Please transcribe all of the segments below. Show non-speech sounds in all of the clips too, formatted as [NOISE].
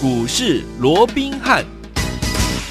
股市罗宾汉。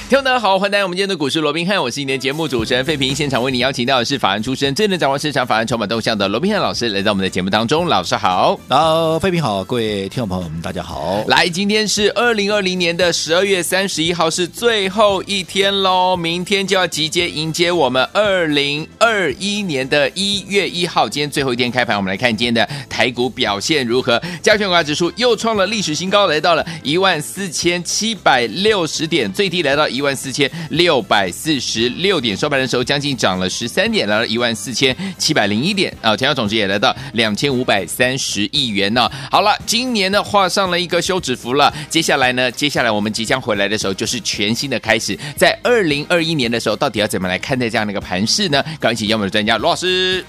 听众大家好，欢迎来到我们今天的股市罗宾汉，我是今天的节目主持人费平。现场为你邀请到的是法案出身、最能掌握市场法案筹码动向的罗宾汉老师，来到我们的节目当中。老师好，好，费平好，各位听众朋友们，大家好。来，今天是二零二零年的十二月三十一号，是最后一天喽，明天就要集结迎接我们二零二一年的一月一号。今天最后一天开盘，我们来看今天的台股表现如何？加权股价指数又创了历史新高，来到了一万四千七百六十点，最低来到。一万四千六百四十六点，收盘的时候将近涨了十三点，来到一万四千七百零一点啊，成交总值也来到两千五百三十亿元呢。好了，今年呢画上了一个休止符了，接下来呢，接下来我们即将回来的时候就是全新的开始，在二零二一年的时候，到底要怎么来看待这样的一个盘势呢？赶紧请我们的专家罗老师。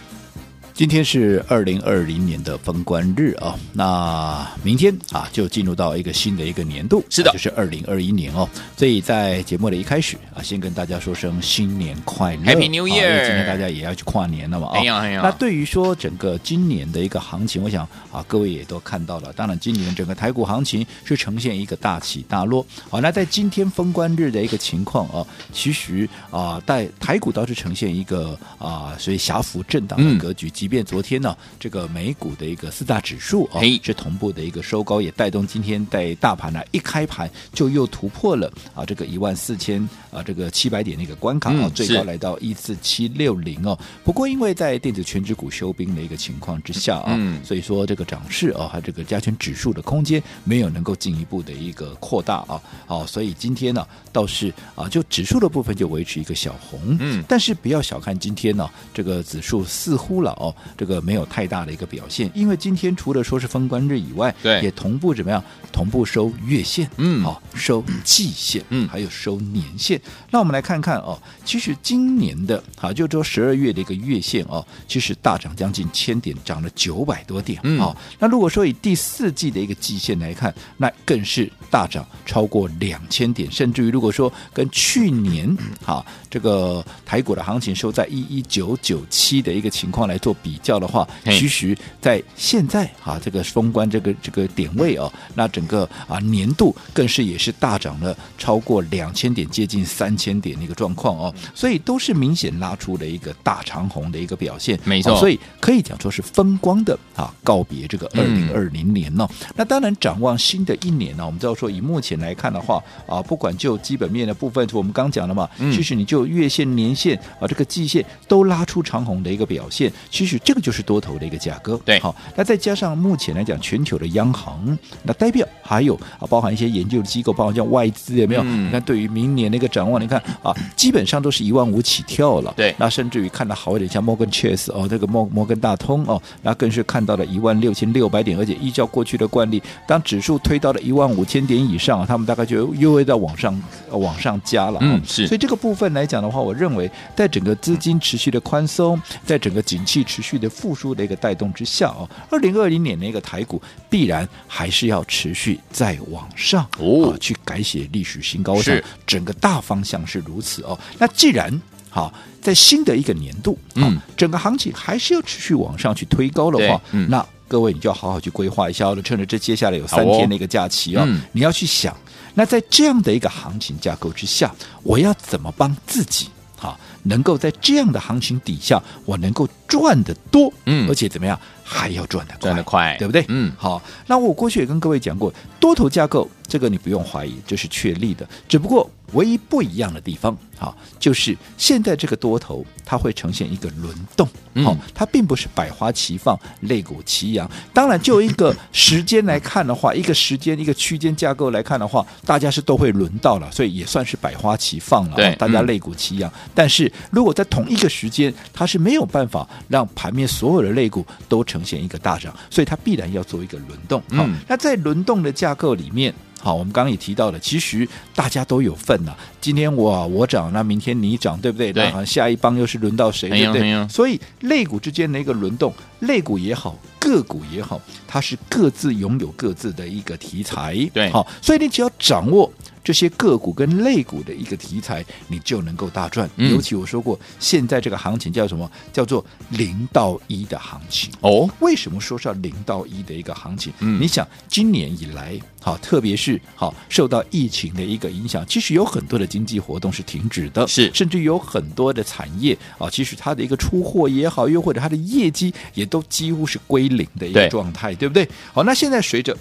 今天是二零二零年的封关日啊，那明天啊就进入到一个新的一个年度，是的，就是二零二一年哦。所以在节目的一开始啊，先跟大家说声新年快乐，Happy New Year！啊、今天大家也要去跨年了嘛啊。那对于说整个今年的一个行情，我想啊，各位也都看到了。当然，今年整个台股行情是呈现一个大起大落。好，那在今天封关日的一个情况啊，其实啊，在台股倒是呈现一个啊，所以狭幅震荡的格局。嗯即便昨天呢，这个美股的一个四大指数啊，是同步的一个收高，也带动今天在大盘呢一开盘就又突破了啊这个一万四千啊这个七百点的一个关卡啊，最高来到一四七六零哦。不过因为在电子全值股休兵的一个情况之下啊，所以说这个涨势啊，它这个加权指数的空间没有能够进一步的一个扩大啊，好，所以今天呢倒是啊就指数的部分就维持一个小红，嗯，但是不要小看今天呢这个指数似乎了哦。这个没有太大的一个表现，因为今天除了说是封关日以外，对，也同步怎么样？同步收月线，嗯，好，收季线，嗯，还有收年线。那我们来看看哦，其实今年的，好，就说十二月的一个月线哦，其实大涨将近千点，涨了九百多点，嗯，好。那如果说以第四季的一个季线来看，那更是大涨超过两千点，甚至于如果说跟去年，好，这个台股的行情收在一一九九七的一个情况来做比较的话，其实，在现在啊，这个封关这个这个点位哦，那整个啊年度更是也是大涨了超过两千点，接近三千点的一个状况哦，所以都是明显拉出了一个大长红的一个表现，没错，所以可以讲说是风光的啊告别这个二零二零年呢、哦。嗯。那当然展望新的一年呢，我们知道说以目前来看的话啊，不管就基本面的部分，我们刚讲了嘛，其实你就月线、年线啊这个季线都拉出长红的一个表现，其实这个就是多头的一个价格。对，好，那再加上目前来讲全球的央行，那代表。还有啊，包含一些研究的机构，包括像外资有没有？嗯、你看，对于明年的一个展望，你看啊，基本上都是一万五起跳了。对，那甚至于看到好一点，像摩根 Chase 哦，这个摩摩根大通哦，那更是看到了一万六千六百点，而且依照过去的惯例，当指数推到了一万五千点以上，他们大概就又会再往上往上加了。嗯，是。所以这个部分来讲的话，我认为在整个资金持续的宽松，在整个景气持续的复苏的一个带动之下哦，二零二零年那个台股必然还是要持续。再往上哦、啊，去改写历史新高，是。整个大方向是如此哦。那既然好、啊，在新的一个年度，啊、嗯，整个行情还是要持续往上去推高的话，嗯、那各位你就要好好去规划一下，趁着这接下来有三天的一个假期啊、哦嗯，你要去想，那在这样的一个行情架构之下，我要怎么帮自己好、啊，能够在这样的行情底下，我能够赚得多，嗯，而且怎么样？还要赚得快，赚得快，对不对？嗯，好。那我过去也跟各位讲过，多头架构这个你不用怀疑，这是确立的。只不过唯一不一样的地方，好，就是现在这个多头它会呈现一个轮动，好、嗯，它并不是百花齐放、肋骨齐扬。当然，就一个时间来看的话，一个时间一个区间架构来看的话，大家是都会轮到了，所以也算是百花齐放了。对，大家肋骨齐扬、嗯。但是如果在同一个时间，它是没有办法让盘面所有的肋骨都。呈现一个大涨，所以它必然要做一个轮动。好，嗯、那在轮动的架构里面，好，我们刚刚也提到了，其实大家都有份呐、啊。今天我我涨，那明天你涨，对不对？对。下一帮又是轮到谁？对不对？所以类股之间的一个轮动，类股也好，个股也好，它是各自拥有各自的一个题材。对，好，所以你只要掌握。这些个股跟类股的一个题材，你就能够大赚。嗯、尤其我说过，现在这个行情叫什么？叫做零到一的行情。哦，为什么说是零到一的一个行情？嗯，你想今年以来，好，特别是好受到疫情的一个影响，其实有很多的经济活动是停止的，是，甚至有很多的产业啊，其实它的一个出货也好，又或者它的业绩也都几乎是归零的一个状态，对，对不对？好，那现在随着。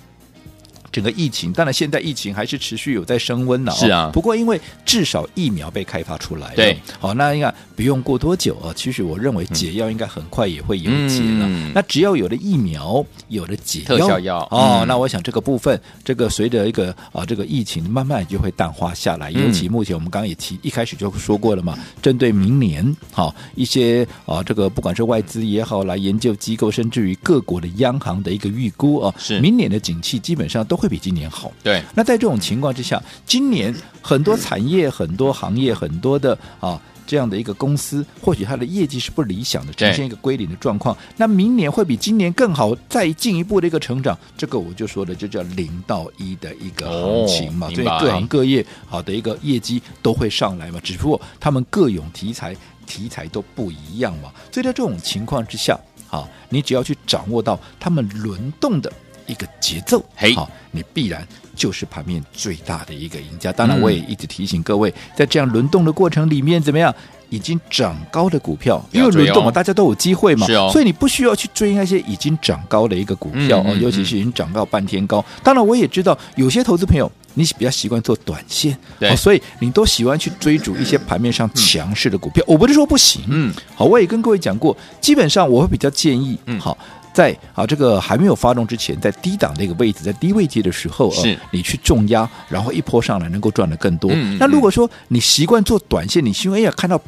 整个疫情，当然现在疫情还是持续有在升温呢、哦。是啊，不过因为至少疫苗被开发出来了，对，好，那应该不用过多久啊。其实我认为解药应该很快也会有解了。嗯、那只要有了疫苗，有了解药，特效药哦，嗯、那我想这个部分，这个随着一个啊这个疫情慢慢就会淡化下来。尤其目前我们刚刚也提一开始就说过了嘛，针对明年，好一些啊这个不管是外资也好，来研究机构，甚至于各国的央行的一个预估啊，是明年的景气基本上都。会比今年好。对，那在这种情况之下，今年很多产业、很多行业、很多的啊这样的一个公司，或许它的业绩是不理想的，呈现一个归零的状况。那明年会比今年更好，再进一步的一个成长，这个我就说的就叫零到一的一个行情嘛。所以各行各业好的一个业绩都会上来嘛，只不过他们各有题材，题材都不一样嘛。所以在这种情况之下，好，你只要去掌握到他们轮动的。一个节奏，嘿，好，你必然就是盘面最大的一个赢家。当然，我也一直提醒各位，在这样轮动的过程里面，怎么样？已经涨高的股票，因为轮动嘛，大家都有机会嘛，所以你不需要去追那些已经涨高的一个股票哦，尤其是已经涨到半天高。当然，我也知道有些投资朋友，你比较习惯做短线，对，所以你都喜欢去追逐一些盘面上强势的股票。我不是说不行，嗯，好，我也跟各位讲过，基本上我会比较建议，嗯，好。在啊，这个还没有发动之前，在低档的一个位置，在低位阶的时候，是、呃、你去重压，然后一波上来能够赚得更多。嗯、那如果说你习惯做短线，你希望哎呀看到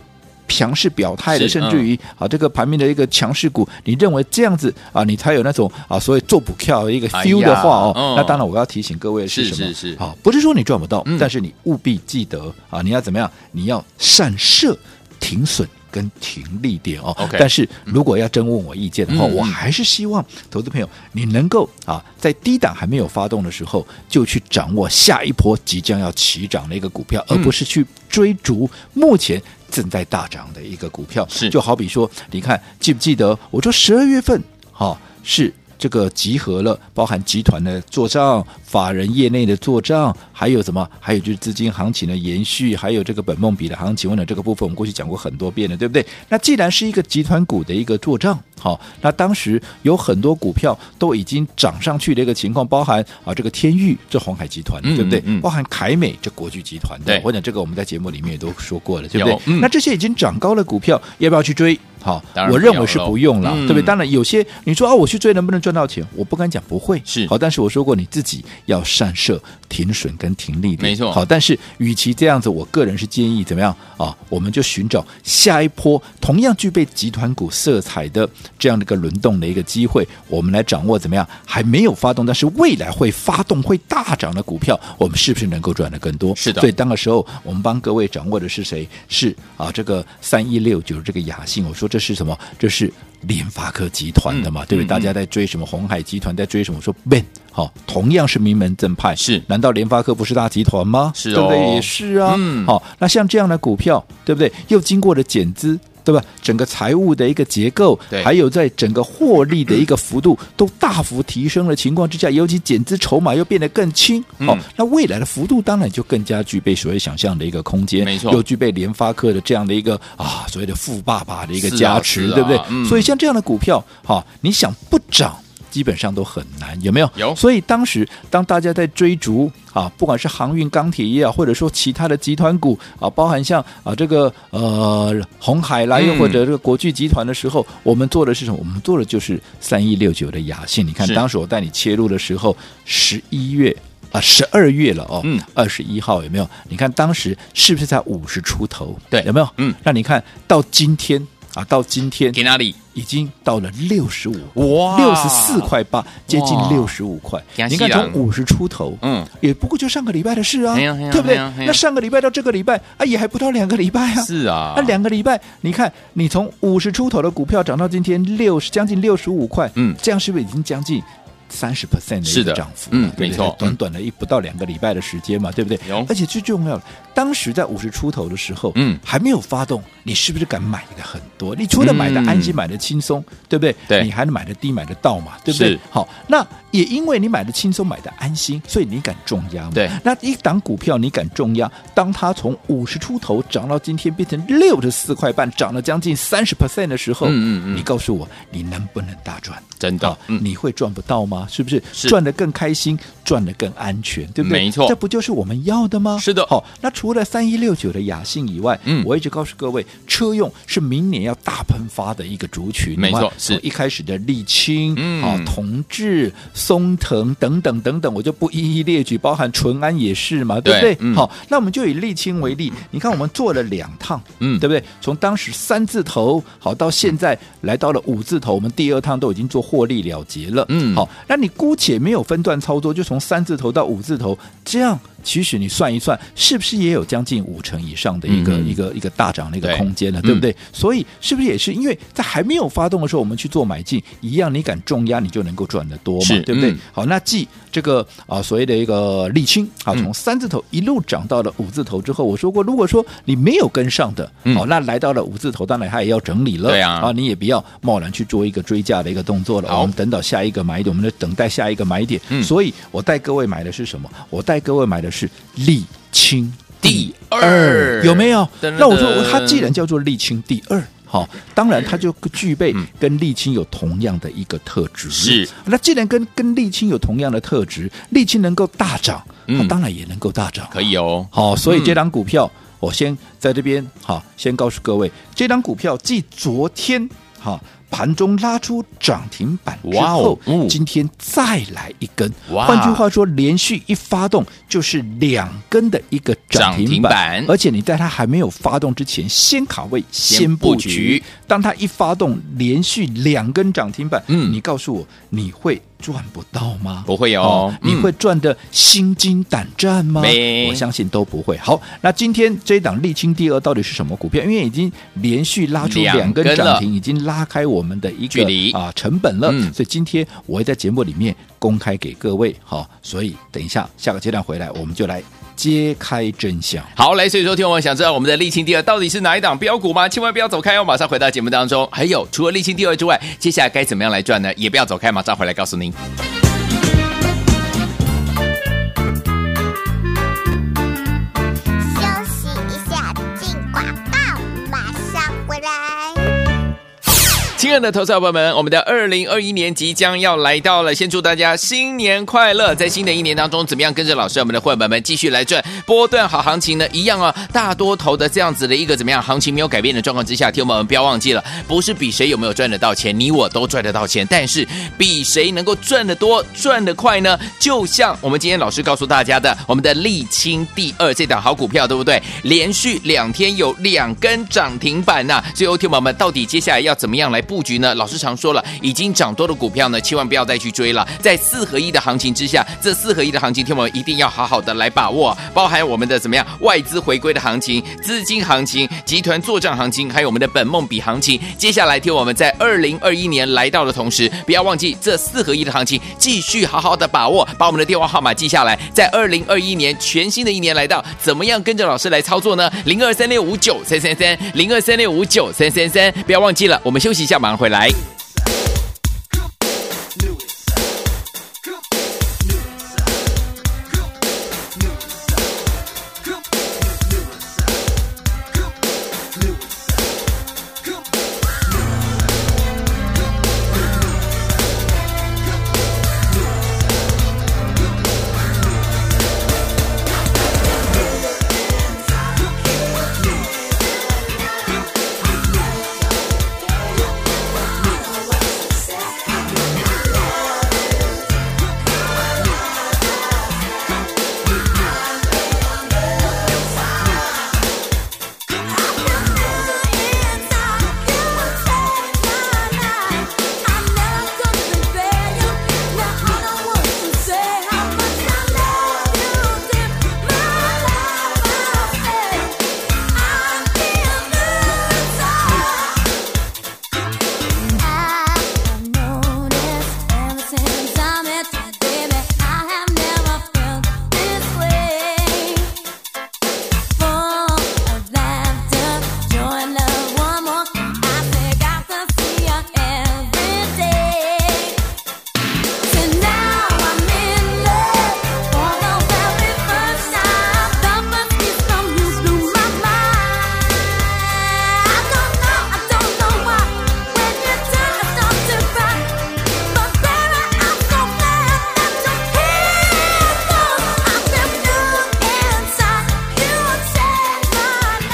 强势表态的，甚至于啊这个盘面的一个强势股，你认为这样子啊，你才有那种啊所谓做股票的一个 feel 的话哦，那当然我要提醒各位的是什么？是是是啊，不是说你赚不到，嗯、但是你务必记得啊，你要怎么样？你要善设停损。跟停利点哦，Okay, 但是如果要真问我意见的话，嗯、我还是希望投资朋友你能够啊，在低档还没有发动的时候，就去掌握下一波即将要起涨的一个股票，嗯、而不是去追逐目前正在大涨的一个股票。是，就好比说，你看记不记得我说十二月份哈、啊、是。这个集合了，包含集团的做账、法人业内的做账，还有什么？还有就是资金行情的延续，还有这个本梦比的行情。问了这个部分，我们过去讲过很多遍了，对不对？那既然是一个集团股的一个做账，好，那当时有很多股票都已经涨上去的一个情况，包含啊这个天域这红海集团，对不对？嗯嗯、包含凯美这国巨集团，对，我讲这个我们在节目里面也都说过了，对不对？嗯、那这些已经涨高的股票，要不要去追？好，我认为是不用了，嗯、对不对？当然有些你说啊，我去追能不能赚到钱？我不敢讲不会，是好，但是我说过你自己要善设停损跟停利点，没错。好，但是与其这样子，我个人是建议怎么样啊？我们就寻找下一波同样具备集团股色彩的这样的一个轮动的一个机会，我们来掌握怎么样？还没有发动，但是未来会发动会大涨的股票，我们是不是能够赚得更多？是的。所以当个时候，我们帮各位掌握的是谁？是啊，这个三一六九这个雅信，我说。这是什么？这是联发科集团的嘛？嗯、对不对？大家在追什么？鸿海集团在追什么？说 Ben 好，同样是名门正派，是？难道联发科不是大集团吗？是、哦，对不对？也是啊。嗯，好，那像这样的股票，对不对？又经过了减资。对吧？整个财务的一个结构，对还有在整个获利的一个幅度都大幅提升的情况之下，尤其减资筹码又变得更轻，哦，那未来的幅度当然就更加具备所谓想象的一个空间，没错，又具备联发科的这样的一个啊所谓的富爸爸的一个加持，啊啊、对不对？嗯、所以像这样的股票，哈、哦，你想不涨？基本上都很难，有没有？有。所以当时当大家在追逐啊，不管是航运、钢铁业啊，或者说其他的集团股啊，包含像啊这个呃红海啦，又或者这个国巨集团的时候，嗯、我们做的是什么？我们做的就是三一六九的雅信。你看当时我带你切入的时候，十一月啊十二月了哦，嗯，二十一号有没有？你看当时是不是在五十出头？对，有没有？嗯，那你看到今天。啊，到今天给哪里？已经到了六十五哇，六十四块八，接近六十五块。你看从五十出头，嗯，也不过就上个礼拜的事啊，对不对？那上个礼拜到这个礼拜啊，也还不到两个礼拜啊。是啊，那两个礼拜，你看你从五十出头的股票涨到今天六十，将近六十五块，嗯，这样是不是已经将近？三十 percent 的一个涨幅，嗯，没错，短短的一不到两个礼拜的时间嘛，对不对？而且最重要的，当时在五十出头的时候，嗯，还没有发动，你是不是敢买的很多？你除了买的安心，买的轻松，对不对？对，你还能买的低，买得到嘛，对不对？好，那也因为你买的轻松，买的安心，所以你敢重压嘛？对，那一档股票你敢重压，当它从五十出头涨到今天变成六十四块半，涨了将近三十 percent 的时候，嗯嗯嗯，你告诉我，你能不能大赚？真的，你会赚不到吗？是不是？是。赚得更开心，赚得更安全，对不对？没错，这不就是我们要的吗？是的。好，那除了三一六九的雅信以外，嗯，我一直告诉各位，车用是明年要大喷发的一个族群，没错，是一开始的沥青，嗯，啊，同致、松藤等等等等，我就不一一列举，包含淳安也是嘛，对不对？嗯、好，那我们就以沥青为例，你看我们做了两趟，嗯，对不对？从当时三字头好到现在来到了五字头，我们第二趟都已经做获利了结了，嗯，好，那你姑且没有分段操作，就从三字头到五字头，这样其实你算一算，是不是也有将近五成以上的一个、嗯、一个一个大涨的一个空间了，对，对不对？嗯、所以是不是也是因为在还没有发动的时候，我们去做买进，一样你敢重压，你就能够赚得多嘛，对不对？嗯、好，那继这个啊所谓的一个沥青啊，从三字头一路涨到了五字头之后，我说过，如果说你没有跟上的，好，那来到了五字头，当然它也要整理了，对啊，啊，你也不要贸然去做一个追价的一个动作了，我们等到下一个买点，我们就等待下一个买点。嗯，所以我带各位买的是什么？我带各位买的是沥青第二，有没有？那我说，它既然叫做沥青第二，好，当然它就具备跟沥青有同样的一个特质。是，那既然跟跟沥青有同样的特质，沥青能够大涨，它当然也能够大涨。可以哦，好，所以这档股票，我先在这边好，先告诉各位，这档股票继昨天好。盘中拉出涨停板之后，今天再来一根。换句话说，连续一发动就是两根的一个涨停板，而且你在它还没有发动之前先卡位、先布局。当它一发动，连续两根涨停板，嗯，你告诉我你会赚不到吗？不会有、哦，你会赚的心惊胆战吗？没我相信都不会。好，那今天这一档沥青第二到底是什么股票？因为已经连续拉出两根涨停，已经拉开我们的一个距离啊成本了，嗯、所以今天我会在节目里面公开给各位。好，所以等一下下个阶段回来，我们就来揭开真相。好，来，所以说听我们想知道我们的沥青第二到底是哪一档标股吗？千万不要走开哦，马上回到节目当中。还有，除了沥青第二之外，接下来该怎么样来赚呢？也不要走开，马上回来告诉您。亲爱的投资者朋友们，我们的二零二一年即将要来到了，先祝大家新年快乐！在新的一年当中，怎么样跟着老师我们的伙伴们继续来赚波段好行情呢？一样啊，大多头的这样子的一个怎么样行情没有改变的状况之下，听我们不要忘记了，不是比谁有没有赚得到钱，你我都赚得到钱，但是比谁能够赚得多、赚得快呢？就像我们今天老师告诉大家的，我们的沥青第二这档好股票，对不对？连续两天有两根涨停板呐、啊！最后，听我们到底接下来要怎么样来布？局呢？老师常说了，已经涨多的股票呢，千万不要再去追了。在四合一的行情之下，这四合一的行情，听我们一定要好好的来把握，包含我们的怎么样外资回归的行情、资金行情、集团作帐行情，还有我们的本梦比行情。接下来听我们在二零二一年来到的同时，不要忘记这四合一的行情，继续好好的把握，把我们的电话号码记下来。在二零二一年全新的一年来到，怎么样跟着老师来操作呢？零二三六五九三三三，零二三六五九三三三，不要忘记了。我们休息一下嘛。马上回来。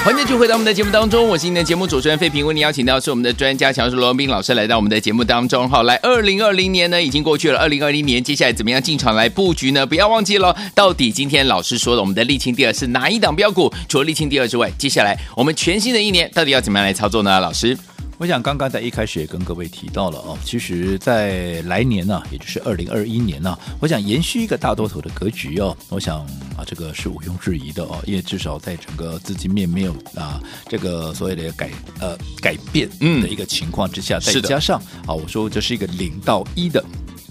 欢迎继续回到我们的节目当中，我是您的节目主持人费平，为您邀请到是我们的专家强势罗文斌老师来到我们的节目当中。好，来，二零二零年呢已经过去了，二零二零年接下来怎么样进场来布局呢？不要忘记了，到底今天老师说的我们的沥青第二是哪一档标股？除了沥青第二之外，接下来我们全新的一年到底要怎么样来操作呢？老师？我想刚刚在一开始也跟各位提到了哦，其实，在来年呢、啊，也就是二零二一年呢、啊，我想延续一个大多头的格局哦，我想啊，这个是毋庸置疑的哦，因为至少在整个资金面没有啊这个所谓的改呃改变的一个情况之下，嗯、再加上啊，我说这是一个零到一的。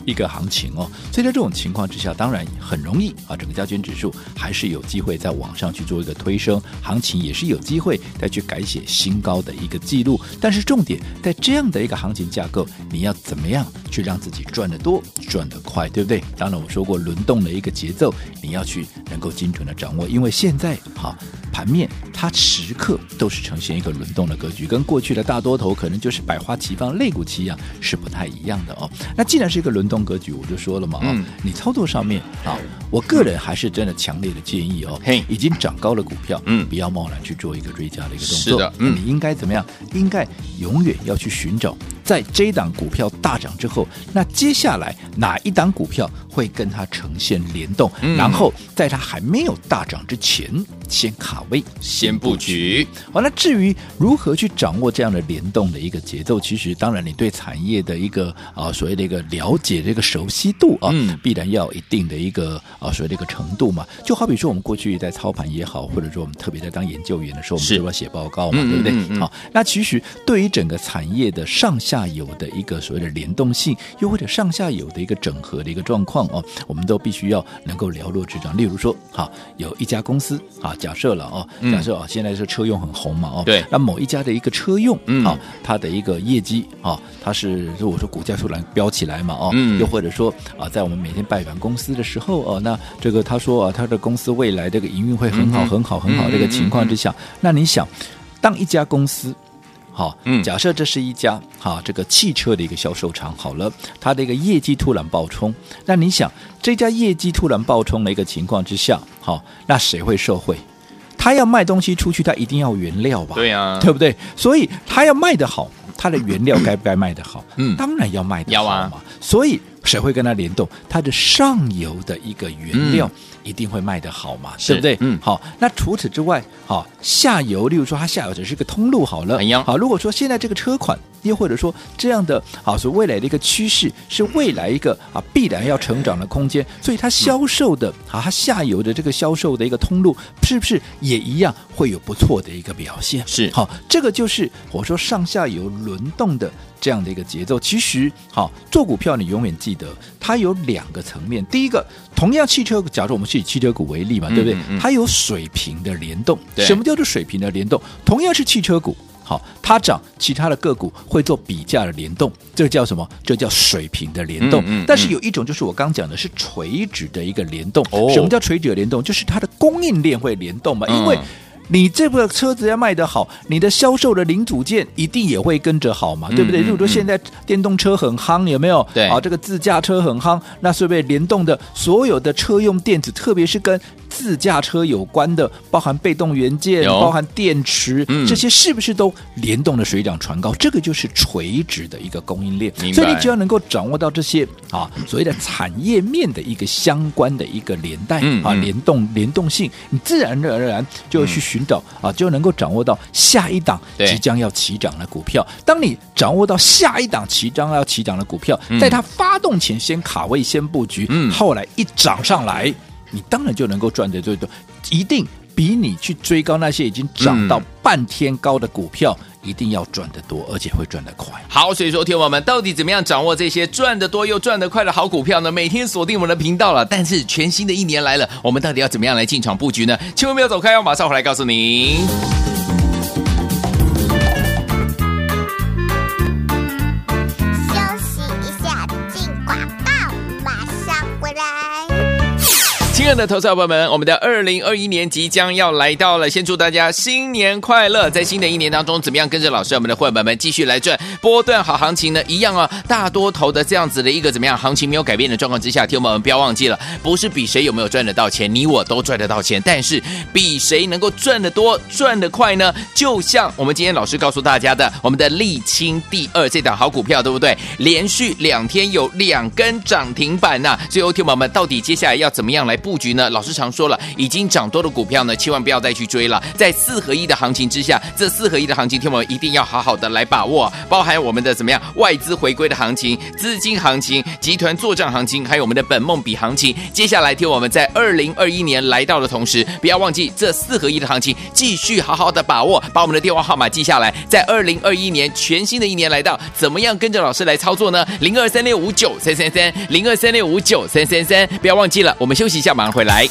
一个行情哦，所以在这种情况之下，当然很容易啊，整个加权指数还是有机会再往上去做一个推升，行情也是有机会再去改写新高的一个记录。但是重点在这样的一个行情架构，你要怎么样去让自己赚得多、赚得快，对不对？当然我说过轮动的一个节奏，你要去能够精准的掌握，因为现在哈盘面它时刻都是呈现一个轮动的格局，跟过去的大多头可能就是百花齐放、肋骨齐扬是不太一样的哦。那既然是一个轮动，动格局我就说了嘛，嗯，你操作上面啊，我个人还是真的强烈的建议哦，嘿，已经涨高了股票，嗯，不要贸然去做一个追加的一个动作，是的，嗯，你应该怎么样？应该永远要去寻找，在这档股票大涨之后，那接下来哪一档股票会跟它呈现联动，嗯，然后在它还没有大涨之前，先卡位，先布局。完了，至于如何去掌握这样的联动的一个节奏，其实当然你对产业的一个啊所谓的一个了解。这个熟悉度啊，必然要有一定的一个啊，所谓的一个程度嘛。就好比说，我们过去在操盘也好，或者说我们特别在当研究员的时候，我们就要写报告嘛，对不对？好、嗯嗯哦，那其实对于整个产业的上下游的一个所谓的联动性，又或者上下游的一个整合的一个状况哦，我们都必须要能够了若指掌。例如说，好，有一家公司啊，假设了哦，假设啊，现在是车用很红嘛，哦，对，那某一家的一个车用啊，它的一个业绩啊，它是如果说股价突然飙起来嘛，哦。又或者说啊，在我们每天拜访公司的时候哦，那这个他说啊，他的公司未来这个营运会很好、很好、很好这个情况之下，那你想，当一家公司好，假设这是一家哈这个汽车的一个销售厂，好了，它的一个业绩突然爆冲，那你想，这家业绩突然爆冲的一个情况之下，好，那谁会受惠？他要卖东西出去，他一定要原料吧？对呀，对不对？所以他要卖得好。他的原料该不该卖得好？嗯，当然要卖得好嘛。啊、所以谁会跟它联动？它的上游的一个原料一定会卖得好嘛，嗯、对不对？嗯，好。那除此之外，好下游，例如说它下游只是个通路好了。好，如果说现在这个车款。又或者说这样的啊，所未来的一个趋势是未来一个啊必然要成长的空间，所以它销售的啊，它下游的这个销售的一个通路，是不是也一样会有不错的一个表现？是好，这个就是我说上下游轮动的这样的一个节奏。其实好做股票，你永远记得它有两个层面。第一个，同样汽车，假如我们是以汽车股为例嘛，对不对？它有水平的联动。什么叫做水平的联动？同样是汽车股。好，它涨，其他的个股会做比价的联动，这个叫什么？这叫水平的联动。嗯嗯、但是有一种就是我刚讲的是垂直的一个联动。哦、什么叫垂直的联动？就是它的供应链会联动嘛，因为。你这个车子要卖得好，你的销售的零组件一定也会跟着好嘛，对不对？如果说现在电动车很夯，有没有？对啊，这个自驾车很夯，那是不是联动的所有的车用电子，特别是跟自驾车有关的，包含被动元件、包含电池，这些是不是都联动的水涨船高？这个就是垂直的一个供应链。所以你只要能够掌握到这些啊，所谓的产业面的一个相关的一个连带啊，联动联动性，你自然而然就会去。寻找啊，就能够掌握到下一档即将要起涨的股票。当你掌握到下一档即将要起涨的股票，在它发动前先卡位、先布局，嗯，后来一涨上来，你当然就能够赚得最多，一定比你去追高那些已经涨到半天高的股票。一定要赚得多，而且会赚得快。好，所以说，听我们到底怎么样掌握这些赚得多又赚得快的好股票呢？每天锁定我们的频道了。但是全新的一年来了，我们到底要怎么样来进场布局呢？千万不要走开哦，马上回来告诉您。的投资者朋友们，我们的二零二一年即将要来到了，先祝大家新年快乐！在新的一年当中，怎么样跟着老师我们的伙伴们继续来赚波段好行情呢？一样啊，大多头的这样子的一个怎么样行情没有改变的状况之下，听我们不要忘记了，不是比谁有没有赚得到钱，你我都赚得到钱，但是比谁能够赚得多、赚得快呢？就像我们今天老师告诉大家的，我们的沥青第二这档好股票，对不对？连续两天有两根涨停板呐、啊！最后，听我们到底接下来要怎么样来？布局局呢？老师常说了，已经涨多的股票呢，千万不要再去追了。在四合一的行情之下，这四合一的行情，听我们一定要好好的来把握，包含我们的怎么样外资回归的行情、资金行情、集团作帐行情，还有我们的本梦比行情。接下来听我们在二零二一年来到的同时，不要忘记这四合一的行情，继续好好的把握，把我们的电话号码记下来。在二零二一年全新的一年来到，怎么样跟着老师来操作呢？零二三六五九三三三，零二三六五九三三三，不要忘记了，我们休息一下。马上回来。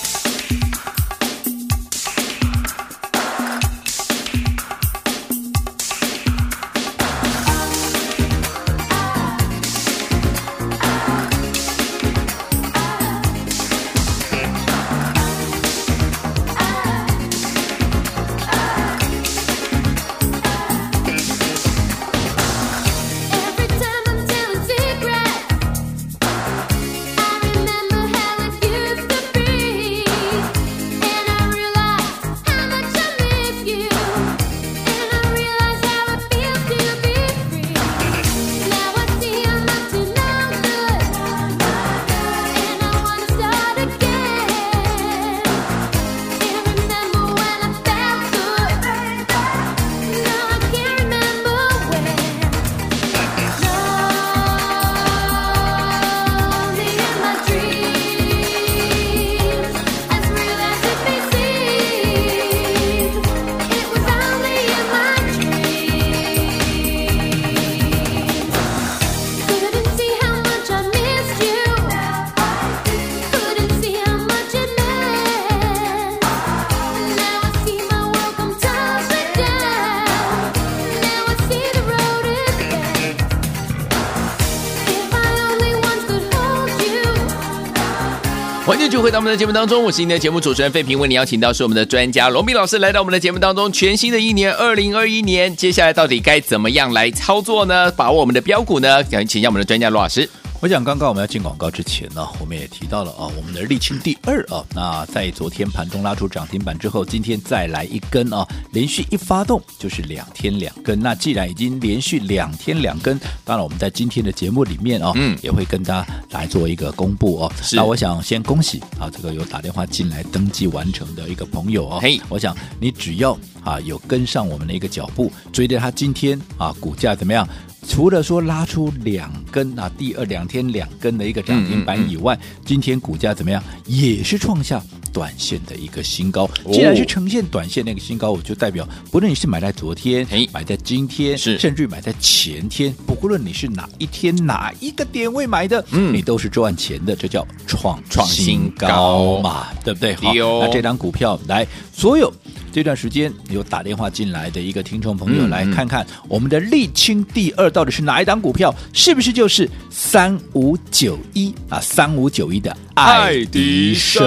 在我们的节目当中，我是您的节目主持人费平，为你邀请到是我们的专家罗斌老师来到我们的节目当中。全新的一年二零二一年，接下来到底该怎么样来操作呢？把握我们的标股呢？想请下我们的专家罗老师。我想刚刚我们要进广告之前呢，我们也提到了啊，我们的沥青第二啊，那在昨天盘中拉出涨停板之后，今天再来一根啊，连续一发动就是两天两根。那既然已经连续两天两根，当然我们在今天的节目里面啊，嗯，也会跟大家来做一个公布哦。是。那我想先恭喜啊，这个有打电话进来登记完成的一个朋友哦。嘿，我想你只要啊有跟上我们的一个脚步，追着他今天啊股价怎么样？除了说拉出两根啊，第二两天两根的一个涨停板以外，嗯嗯嗯、今天股价怎么样？也是创下短线的一个新高。既然是呈现短线那个新高，我就代表，不论你是买在昨天，买在今天，是甚至买在前天，不论你是哪一天哪一个点位买的，嗯，你都是赚钱的。这叫创创新高嘛，对不对？好，那这张股票来所有。这段时间有打电话进来的一个听众朋友，来看看我们的沥青第二到底是哪一档股票？是不是就是三五九一啊？三五九一的爱迪生？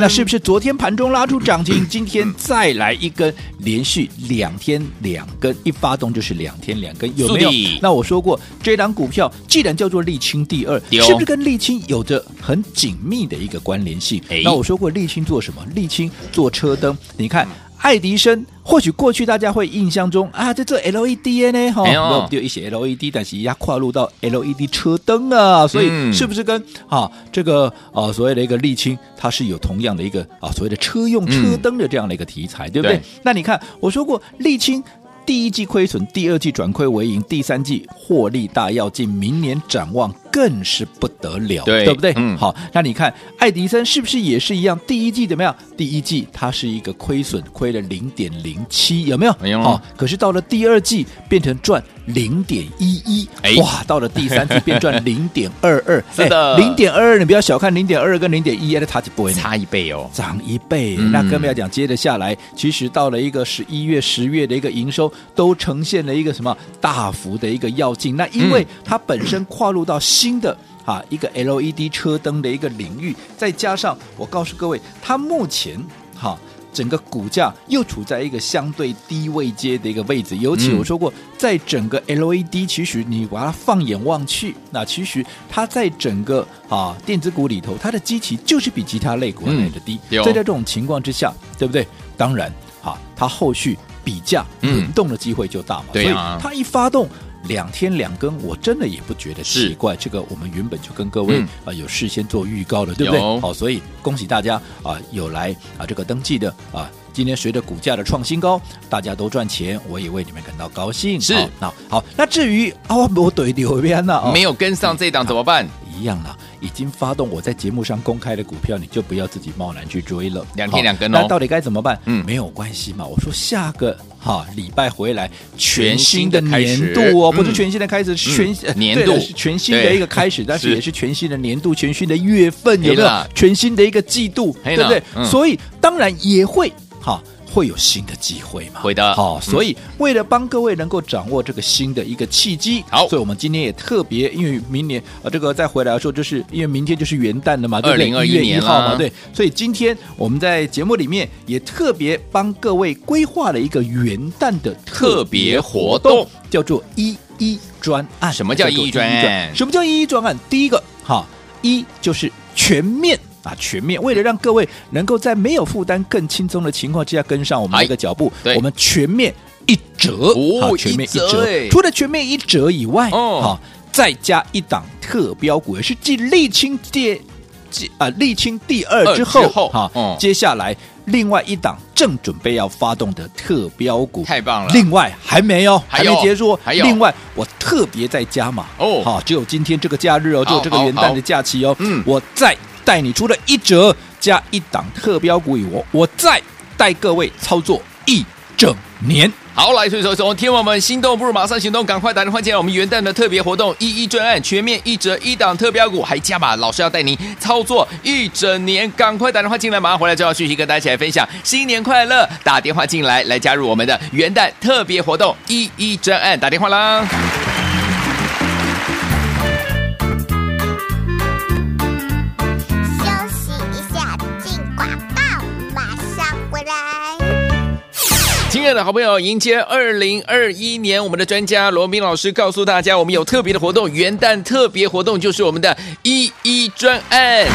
那是不是昨天盘中拉出涨停，今天再来一根，连续两天两根，一发动就是两天两根，有没有？那我说过，这档股票既然叫做沥青第二，是不是跟沥青有着很紧密的一个关联性？那我说过，沥青做什么？沥青做车灯，你看。爱迪生，或许过去大家会印象中啊，在这 LED 呢，哈、哦，有一些 LED，但是要跨入到 LED 车灯啊，所以是不是跟啊这个啊所谓的一个沥青，它是有同样的一个啊所谓的车用车灯的这样的一个题材，嗯、对不对？对，那你看，我说过沥青。第一季亏损，第二季转亏为盈，第三季获利大跃进，明年展望更是不得了，对，对不对？嗯，好，那你看爱迪生是不是也是一样？第一季怎么样？第一季它是一个亏损，亏了零点零七，有没有？没有。好，可是到了第二季变成赚零点一一，哇，到了第三季变赚零点二二，[LAUGHS] 是的，零点二二，你不要小看零点二二跟零点一，它差几倍？差一倍哦，涨一倍。嗯、那更不要讲，接着下来，其实到了一个十一月、十月的一个营收。都呈现了一个什么大幅的一个要进？那因为它本身跨入到新的啊一个 LED 车灯的一个领域，再加上我告诉各位，它目前哈。啊整个股价又处在一个相对低位阶的一个位置，尤其我说过，在整个 LED，其实你把它放眼望去，那其实它在整个啊电子股里头，它的基期就是比其他类股来的低。在这种情况之下，对不对？当然，啊，它后续比价轮动的机会就大嘛。所以它一发动。两天两更，我真的也不觉得奇怪。这个我们原本就跟各位啊、嗯呃、有事先做预告的，对不对？好，所以恭喜大家啊、呃，有来啊这个登记的啊。今天随着股价的创新高，大家都赚钱，我也为你们感到高兴。是，那好，那至于啊，我对刘边呢，没有跟上这档怎么办？一样啦，已经发动我在节目上公开的股票，你就不要自己贸然去追了。两天两根哦，那到底该怎么办？嗯，没有关系嘛。我说下个哈礼拜回来，全新的年度哦，不是全新的开始，全 [LAUGHS] 年度是全新的一个开始，但是也是全新的年度，全新的月份，有没有？全新的一个季度，对不对？所以当然也会。好，会有新的机会吗？会的。好，所以为了帮各位能够掌握这个新的一个契机，好，所以我们今天也特别，因为明年呃，这个再回来的时候，就是因为明天就是元旦了嘛，对不对？二零二一年了嘛，对。所以今天我们在节目里面也特别帮各位规划了一个元旦的特别活动，叫做一一专案。什么叫一一专案？什么叫一一专案？第一个，哈，一就是全面。啊，全面为了让各位能够在没有负担、更轻松的情况之下跟上我们的一个脚步，我们全面一折，哦，全面一折。除了全面一折以外，哦，好，再加一档特标股，也是继沥青第继啊沥青第二之后，哈，接下来另外一档正准备要发动的特标股，太棒了。另外还没有，还没结束，还有。另外我特别再加码哦，好，只有今天这个假日哦，只有这个元旦的假期哦，嗯，我再。带你出了一折加一档特标股以外，我再带各位操作一整年。好，来，所以说，从天王们心动不如马上行动，赶快打电话进来！我们元旦的特别活动一一专案，全面一折一档特标股，还加码，老师要带您操作一整年，赶快打电话进来，马上回来就要继续跟大家一起来分享新年快乐！打电话进来，来加入我们的元旦特别活动一一专案，打电话啦！亲爱的好朋友，迎接二零二一年，我们的专家罗宾老师告诉大家，我们有特别的活动，元旦特别活动就是我们的一一专案。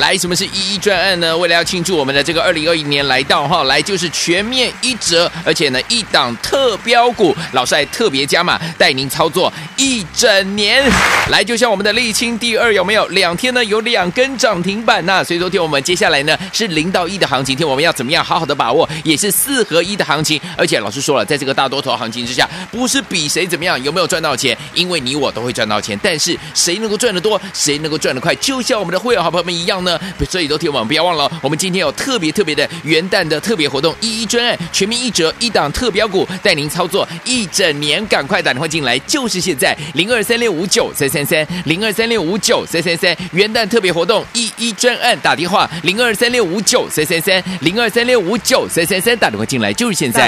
来，什么是一一专案呢？为了要庆祝我们的这个二零二一年来到哈，来就是全面一折，而且呢一档特标股，老师还特别加码，带您操作一整年。来，就像我们的沥青第二有没有？两天呢有两根涨停板呐。所以昨天我们接下来呢是零到一的行情，听我们要怎么样好好的把握，也是四合一的行情。而且老师说了，在这个大多头行情之下，不是比谁怎么样，有没有赚到钱，因为你我都会赚到钱。但是谁能够赚得多，谁能够赚得快，就像我们的会员好朋友们一样呢？所以，都听我们不要忘了，我们今天有特别特别的元旦的特别活动，一一专案，全面一折，一档特标股，带您操作一整年。赶快打电话进来，就是现在，零二三六五九三三三，零二三六五九三三三，元旦特别活动，一一专案，打电话零二三六五九三三三，零二三六五九三三三，打电话进来就是现在。